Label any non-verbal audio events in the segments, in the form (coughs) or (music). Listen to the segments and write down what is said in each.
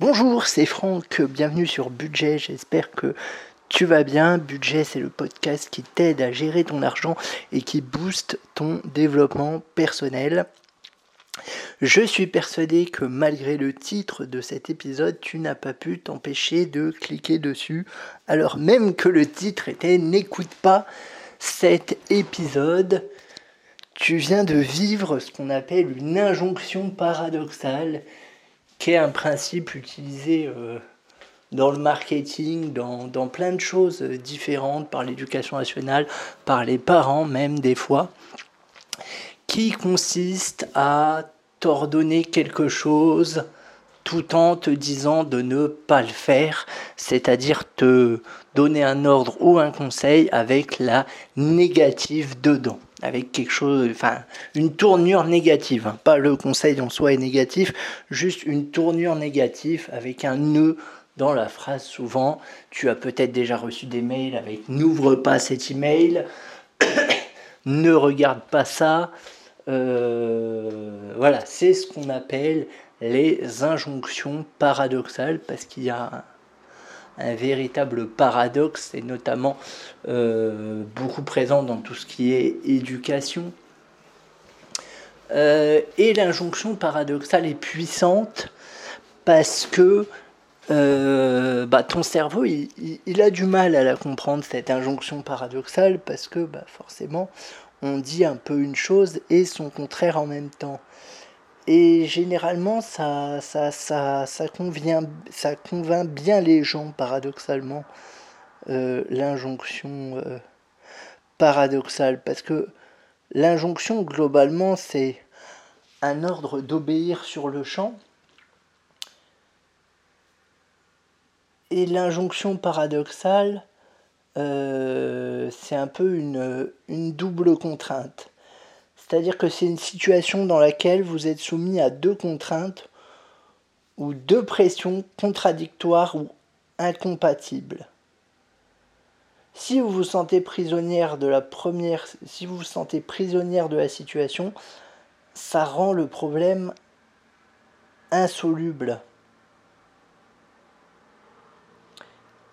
Bonjour, c'est Franck, bienvenue sur Budget, j'espère que tu vas bien. Budget, c'est le podcast qui t'aide à gérer ton argent et qui booste ton développement personnel. Je suis persuadé que malgré le titre de cet épisode, tu n'as pas pu t'empêcher de cliquer dessus, alors même que le titre était N'écoute pas cet épisode. Tu viens de vivre ce qu'on appelle une injonction paradoxale, qui est un principe utilisé euh, dans le marketing, dans, dans, plein de choses différentes, par l'éducation nationale, par les parents même des fois, qui consiste à t'ordonner quelque chose tout en te disant de ne pas le faire, c'est-à-dire te donner un ordre ou un conseil avec la négative dedans, avec quelque chose, enfin une tournure négative, hein. pas le conseil en soi est négatif, juste une tournure négative avec un nœud dans la phrase souvent. Tu as peut-être déjà reçu des mails avec n'ouvre pas cet email, (coughs) ne regarde pas ça. Euh, voilà, c'est ce qu'on appelle les injonctions paradoxales parce qu'il y a un, véritable paradoxe et notamment euh, beaucoup présent dans tout ce qui est éducation. Euh, et l'injonction paradoxale est puissante parce que euh, bah, ton cerveau, il, a du mal à la comprendre, cette injonction paradoxale, parce que bah, forcément, on dit un peu une chose et son contraire en même temps. Et généralement, ça, ça, ça, ça, convient, ça convainc bien les gens, paradoxalement, euh, l'injonction euh, paradoxale. Parce que l'injonction, globalement, c'est un ordre d'obéir sur le champ Et l'injonction paradoxale, euh, c'est un peu une, une double contrainte. C'est-à-dire que c'est une situation dans laquelle vous êtes soumis à deux contraintes ou deux pressions contradictoires ou incompatibles. Si vous vous sentez prisonnière de la première, si vous vous sentez prisonnière de la situation, ça rend le problème insoluble.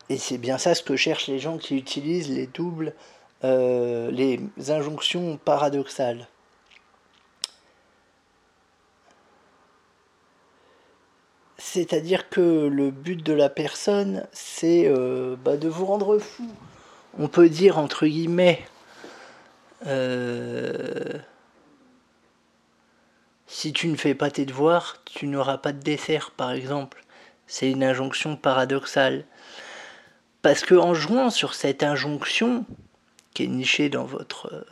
Et c'est bien ça ce que cherchent les gens qui utilisent les doubles, euh, les injonctions paradoxales. C'est-à-dire que le but de la personne, c'est euh, bah, de vous rendre fou. On peut dire entre guillemets, euh, si tu ne fais pas tes devoirs, tu n'auras pas de dessert, par exemple. C'est une injonction paradoxale. Parce que en jouant sur cette injonction, qui est nichée dans votre,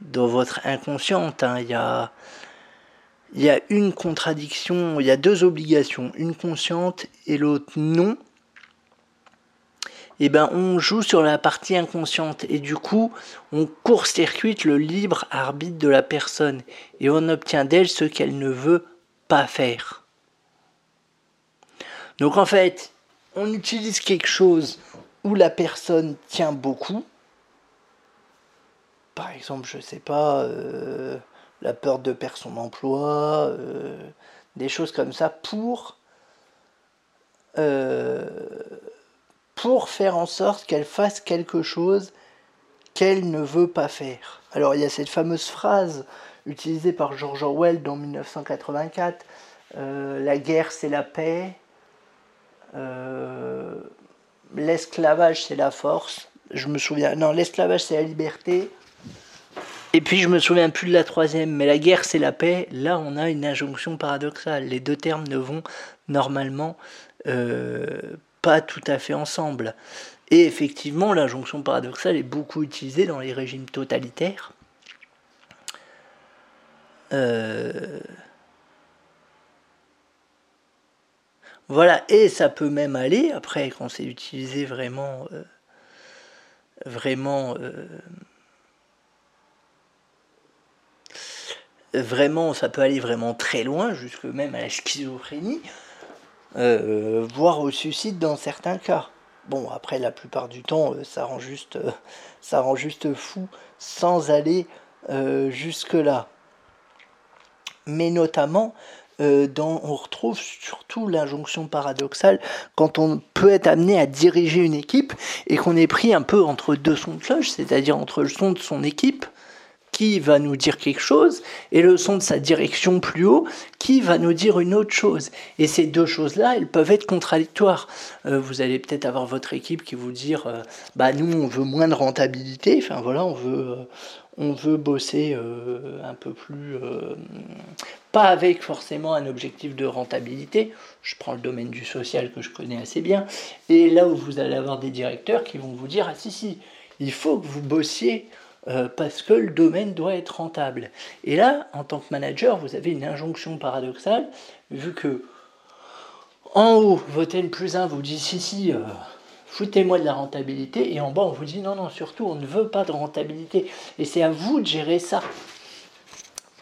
dans votre inconsciente, hein, il y, a, y a une contradiction, il y a deux obligations, une consciente et l'autre non. Et eh ben on joue sur la partie inconsciente et du coup on court-circuite le libre arbitre de la personne et on obtient d'elle ce qu'elle ne veut pas faire. Donc en fait, on utilise quelque chose où la personne tient beaucoup, par exemple, je sais pas, euh, la peur de perdre son emploi, euh, des choses comme ça, pour, euh, pour faire en sorte qu'elle fasse quelque chose qu'elle ne veut pas faire. Alors il y a cette fameuse phrase utilisée par George Orwell dans 1984, la guerre c'est la paix, euh, l'esclavage, c'est la force. Je me souviens. Non, l'esclavage, c'est la liberté. Et puis je me souviens plus de la troisième, mais la guerre c'est la paix. Là on a une injonction paradoxale. Les deux termes ne vont normalement euh, pas tout à fait ensemble. Et effectivement l'injonction paradoxale est beaucoup utilisée dans les régimes totalitaires. Euh, Voilà, et ça peut même aller, après, quand c'est utilisé vraiment, euh, vraiment, vraiment, ça peut aller vraiment très loin, jusque même à la schizophrénie, euh, voire au suicide dans certains cas. Bon, après, la plupart du temps, ça rend juste, ça rend juste fou sans aller jusque-là. Mais notamment, euh, on retrouve surtout l'injonction paradoxale quand on peut être amené à diriger une équipe et qu'on est pris un peu entre deux sons de cloche, c'est-à-dire entre le son de son équipe qui va nous dire quelque chose et le son de sa direction plus haut qui va nous dire une autre chose. Et ces deux choses-là, elles peuvent être contradictoires. Euh, vous allez peut-être avoir votre équipe qui vous dire, euh, bah nous on veut moins de rentabilité, enfin voilà, on veut, euh, on veut bosser un peu plus, pas avec forcément un objectif de rentabilité. Je prends le domaine du social que je connais assez bien. Et là où vous allez avoir des directeurs qui vont vous dire, ah si si, il faut que vous bossiez euh, parce que le domaine doit être rentable. Et là, en tant que manager, vous avez une injonction paradoxale, vu que en haut, votre N plus 1 vous dit si, si, euh, foutez-moi de la rentabilité, et en bas, on vous dit non, non, surtout, on ne veut pas de rentabilité. Et c'est à vous de gérer ça.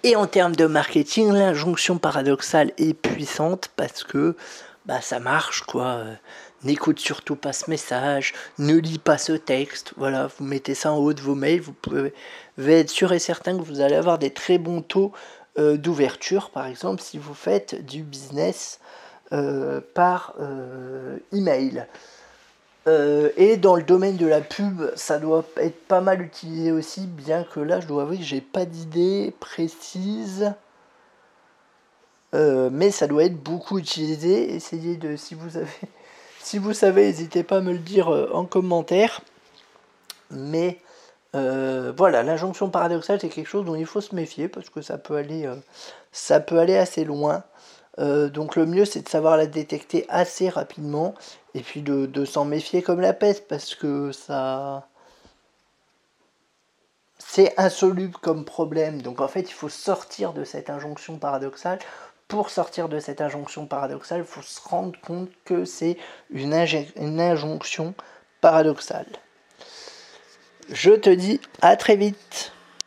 Et en termes de marketing, l'injonction paradoxale est puissante parce que bah, ça marche, quoi n'écoute surtout pas ce message, ne lis pas ce texte. Voilà, vous mettez ça en haut de vos mails, vous pouvez être sûr et certain que vous allez avoir des très bons taux euh, d'ouverture, par exemple, si vous faites du business euh, par euh, email. et dans le domaine de la pub, ça doit être pas mal utilisé aussi, bien que là, je dois avouer que j'ai pas d'idée précise. Mais ça doit être beaucoup utilisé. Essayez de, si vous avez (laughs) si vous savez, n'hésitez pas à me le dire euh, en commentaire. Mais euh, voilà, l'injonction paradoxale, c'est quelque chose dont il faut se méfier parce que ça peut aller, euh, ça peut aller assez loin. donc le mieux, c'est de savoir la détecter assez rapidement et puis de s'en méfier comme la peste parce que ça... C'est insoluble comme problème. Donc en fait, il faut sortir de cette injonction paradoxale pour sortir de cette injonction paradoxale, il faut se rendre compte que c'est une, une, injonction paradoxale. Je te dis à très vite